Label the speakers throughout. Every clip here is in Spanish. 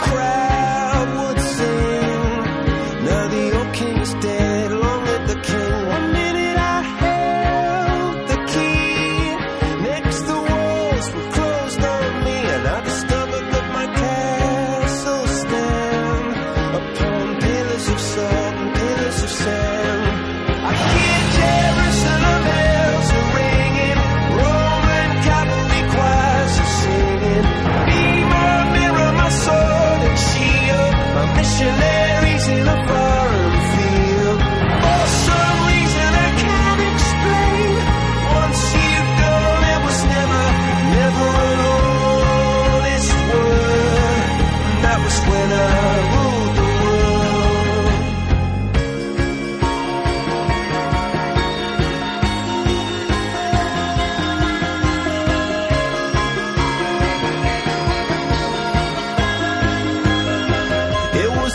Speaker 1: Crowd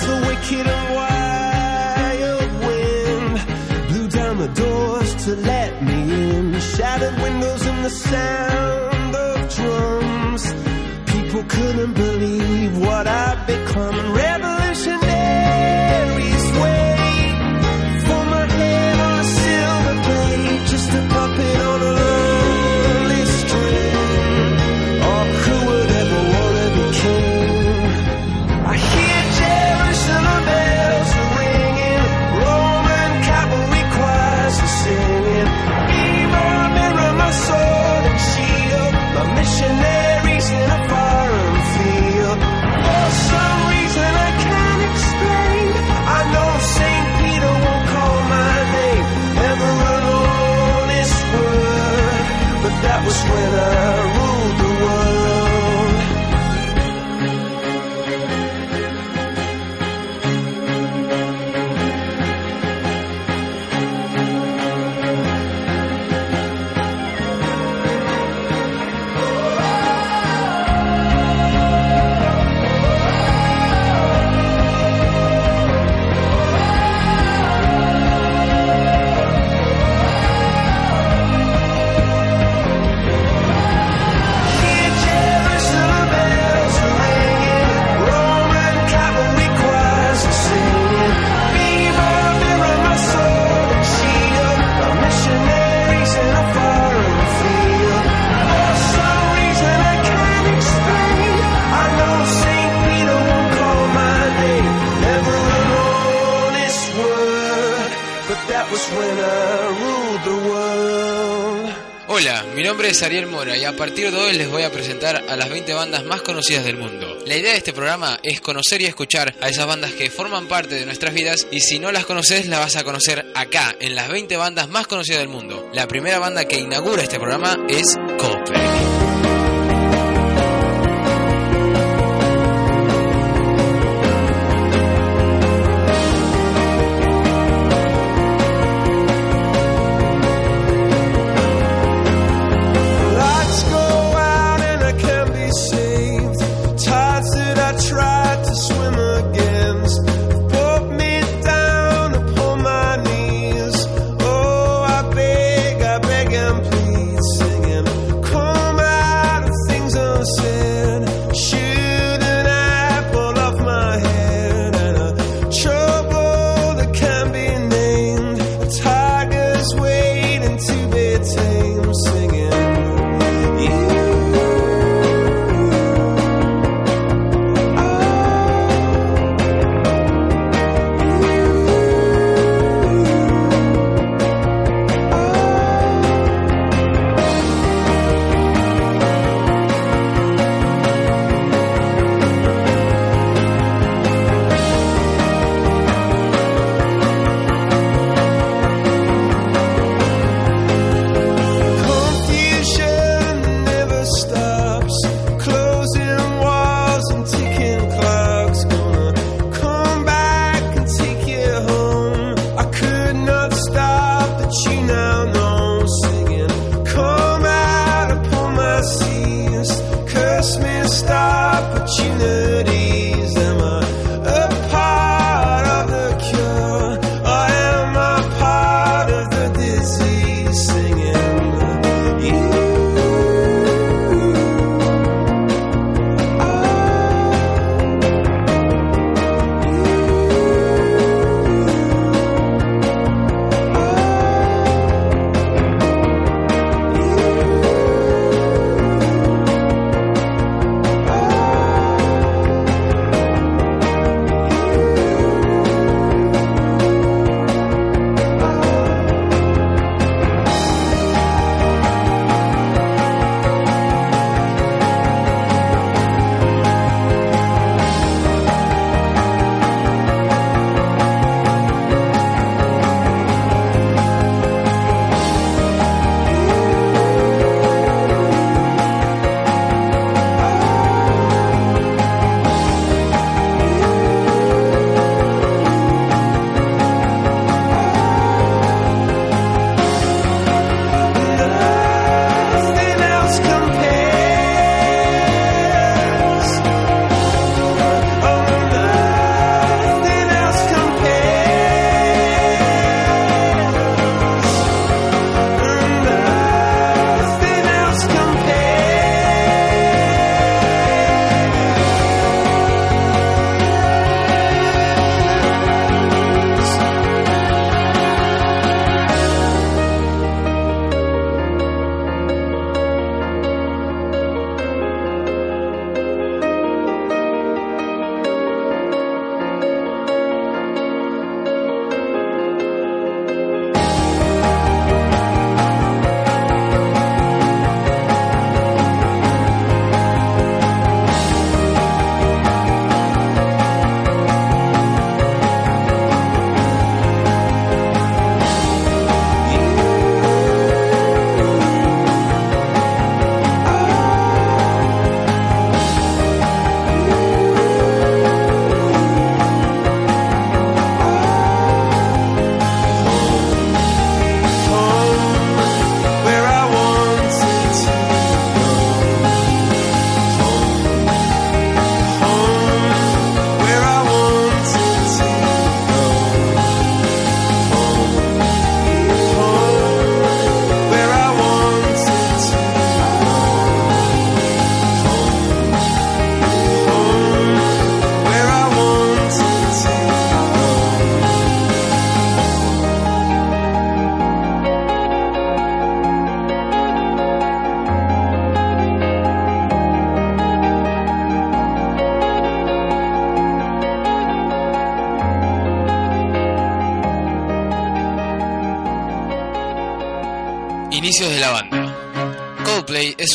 Speaker 1: the wicked and wild wind blew down the doors to let me in. Shattered windows and the sound of drums. People couldn't believe what I'd become. Revolutionaries wait for my head on a silver plate, just a puppet on a my
Speaker 2: La idea de este programa es conocer y escuchar a esas bandas que forman parte de nuestras vidas y si no las conoces las vas a conocer acá, en las 20 bandas más conocidas del mundo. La primera banda que inaugura este programa es Coldplay.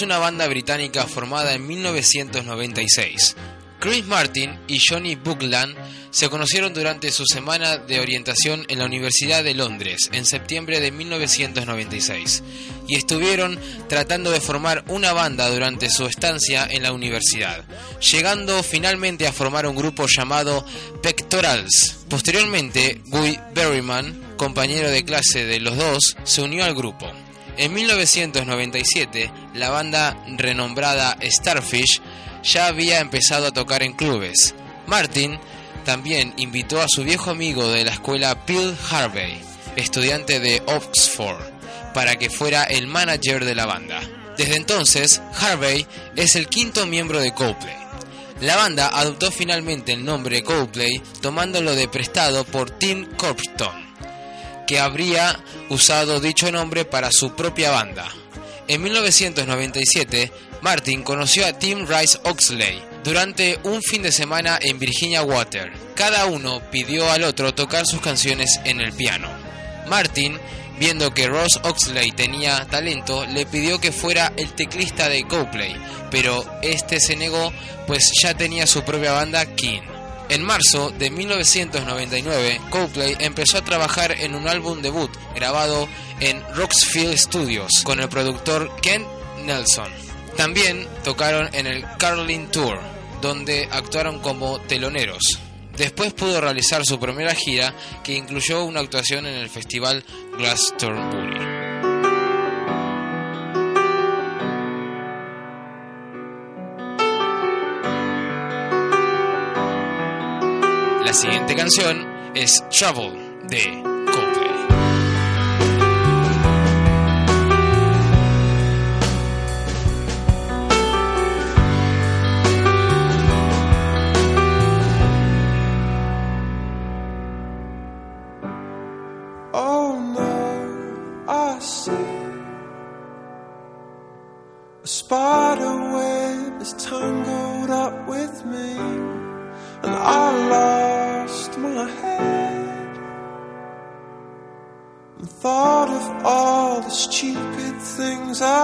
Speaker 2: Una banda británica formada en 1996. Chris Martin y Johnny Buckland se conocieron durante su semana de orientación en la Universidad de Londres en septiembre de 1996 y estuvieron tratando de formar una banda durante su estancia en la universidad, llegando finalmente a formar un grupo llamado Pectorals. Posteriormente, Guy Berryman, compañero de clase de los dos, se unió al grupo. En 1997, la banda renombrada Starfish ya había empezado a tocar en clubes. Martin también invitó a su viejo amigo de la escuela Bill Harvey, estudiante de Oxford, para que fuera el manager de la banda. Desde entonces, Harvey es el quinto miembro de Coldplay. La banda adoptó finalmente el nombre Coldplay tomándolo de prestado por Tim Corpton, que habría usado dicho nombre para su propia banda. En 1997, Martin conoció a Tim Rice Oxley durante un fin de semana en Virginia Water. Cada uno pidió al otro tocar sus canciones en el piano. Martin, viendo que Ross Oxley tenía talento, le pidió que fuera el teclista de Coldplay, pero este se negó pues ya tenía su propia banda King. En marzo de 1999, Coldplay empezó a trabajar en un álbum debut grabado en Roxfield Studios con el productor Ken Nelson. También tocaron en el Carlin Tour, donde actuaron como teloneros. Después pudo realizar su primera gira, que incluyó una actuación en el festival Glastonbury. La siguiente canción es Trouble de Coldplay.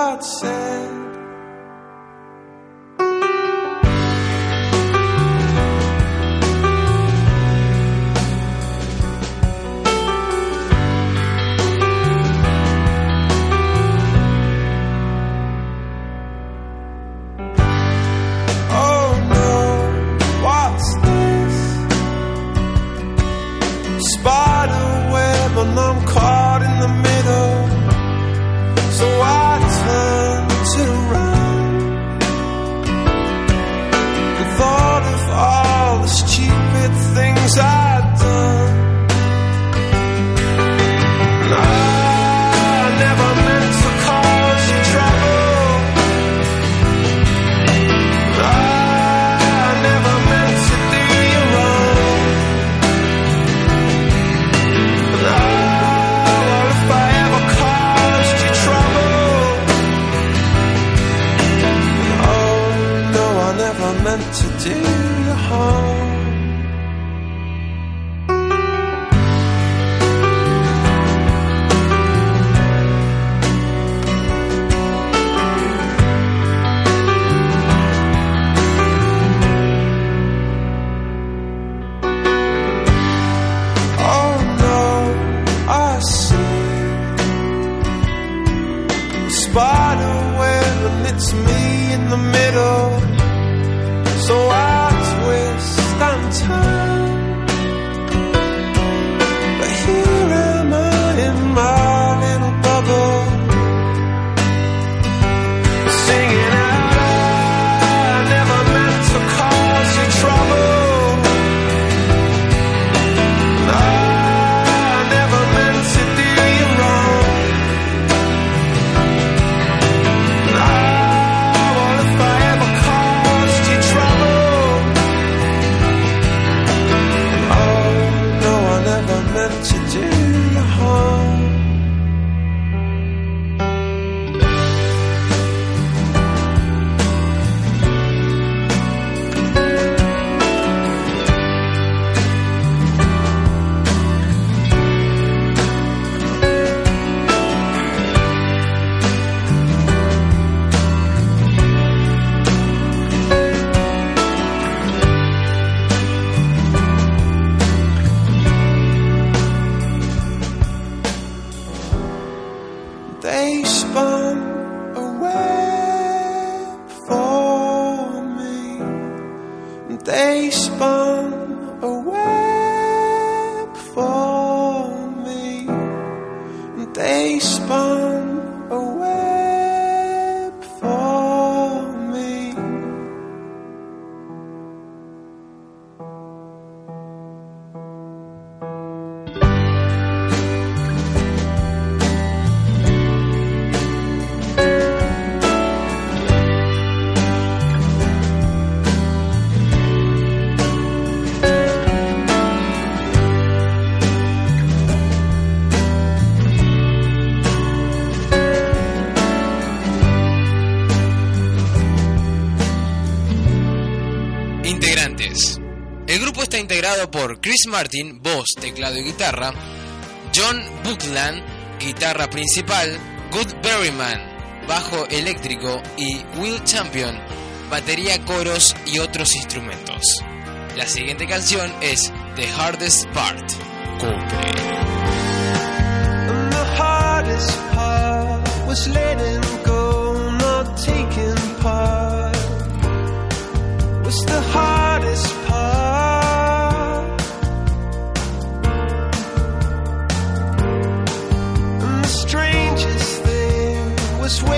Speaker 1: God said
Speaker 2: está integrado por Chris Martin, voz, teclado y guitarra, John Buckland, guitarra principal, Good Berryman, bajo eléctrico y Will Champion, batería, coros y otros instrumentos. La siguiente canción es The Hardest Part,
Speaker 1: was waiting.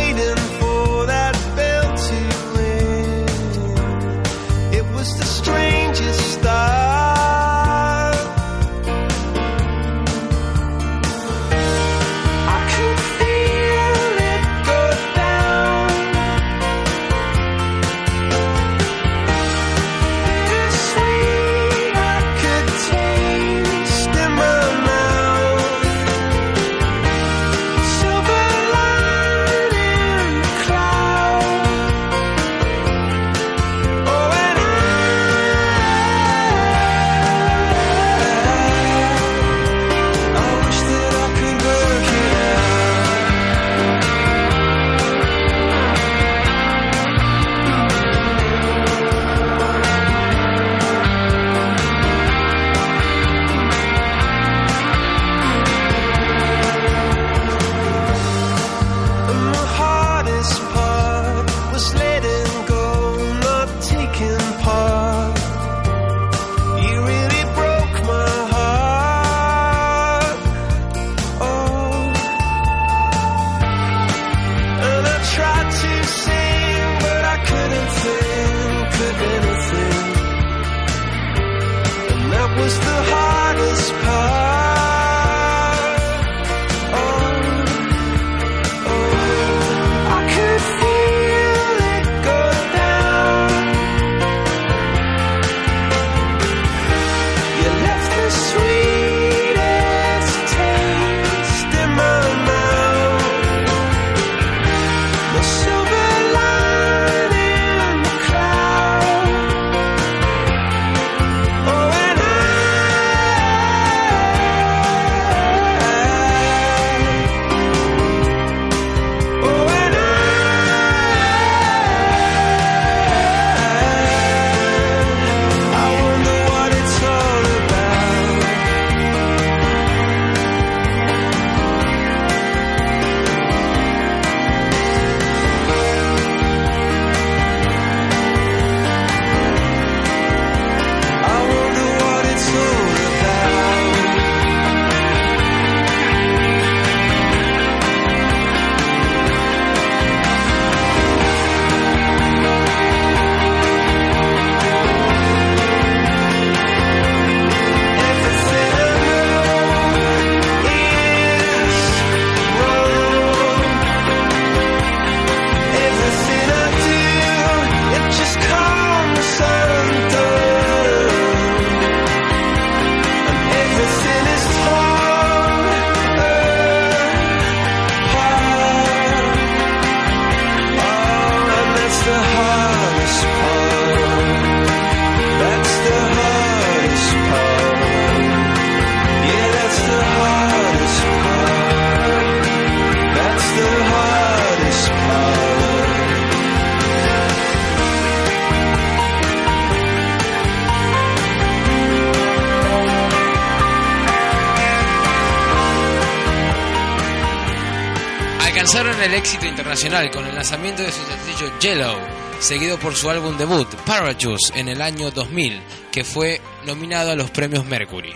Speaker 2: éxito internacional con el lanzamiento de su sencillo Yellow,
Speaker 1: seguido por su álbum debut Parachutes en el año 2000, que fue nominado a los premios Mercury.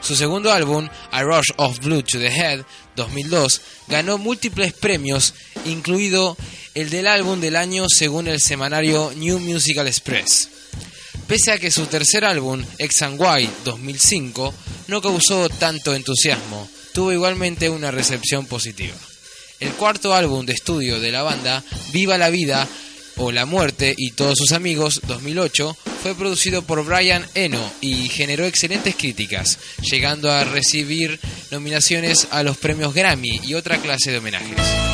Speaker 1: Su segundo álbum, A Rush of Blue to the Head, 2002, ganó múltiples premios, incluido el del álbum del año según el semanario New Musical Express. Pese a que su tercer álbum, Ex and White, 2005, no causó tanto entusiasmo, tuvo igualmente una recepción positiva. El cuarto álbum de estudio de la banda, Viva la Vida o La Muerte y todos sus amigos, 2008, fue producido por Brian Eno y generó excelentes críticas, llegando a recibir nominaciones a los premios Grammy y otra clase de homenajes.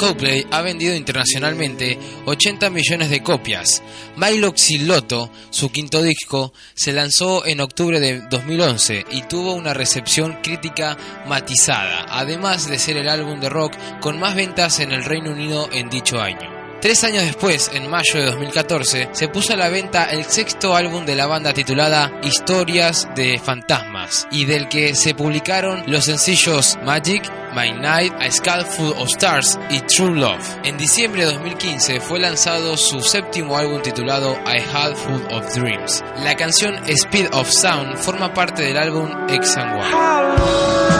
Speaker 1: Coldplay ha vendido internacionalmente 80 millones de copias. Milo Xilotto, su quinto disco, se lanzó en octubre de 2011 y tuvo una recepción crítica matizada, además de ser el álbum de rock con más ventas en el Reino Unido en dicho año. Tres años después, en mayo de 2014, se puso a la venta el sexto álbum de la banda titulada Historias de Fantasmas, y del que se publicaron los sencillos Magic, My Night, A Skull Full of Stars y True Love. En diciembre de 2015 fue lanzado su séptimo álbum titulado I Had Full of Dreams. La canción Speed of Sound forma parte del álbum X and Y.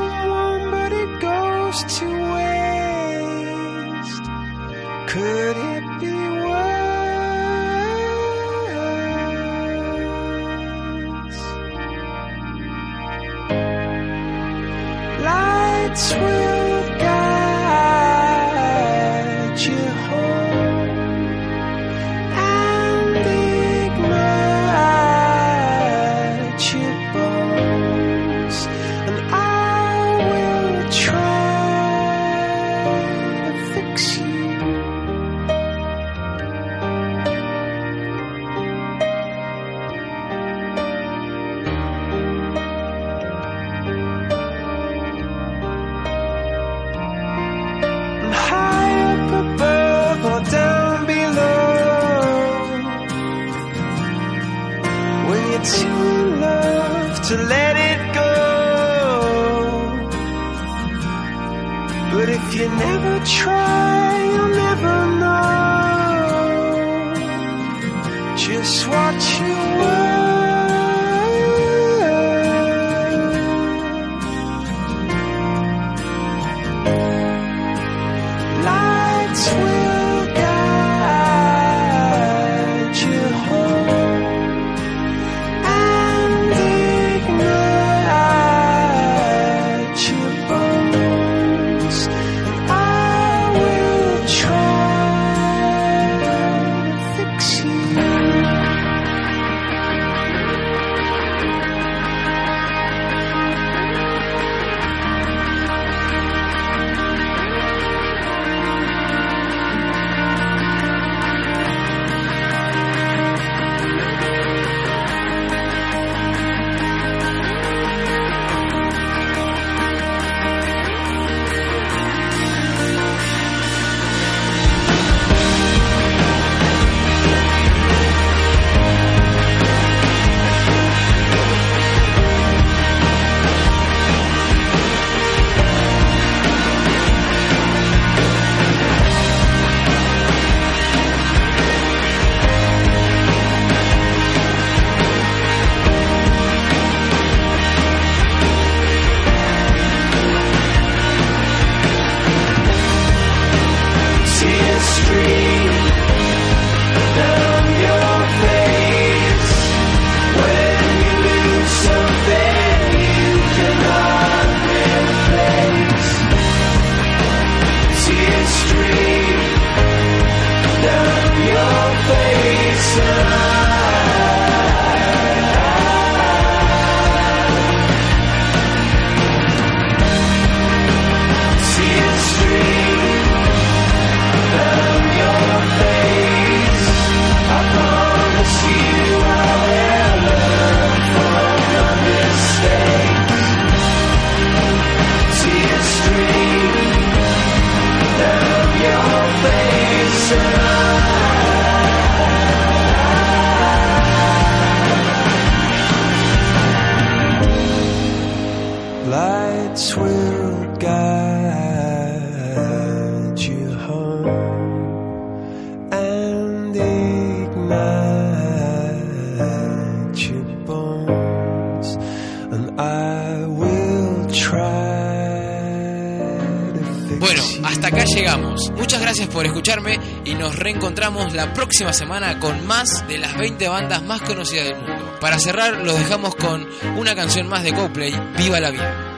Speaker 2: encontramos la próxima semana con más de las 20 bandas más conocidas del mundo. Para cerrar, los dejamos con una canción más de Coplay, Viva la Vida.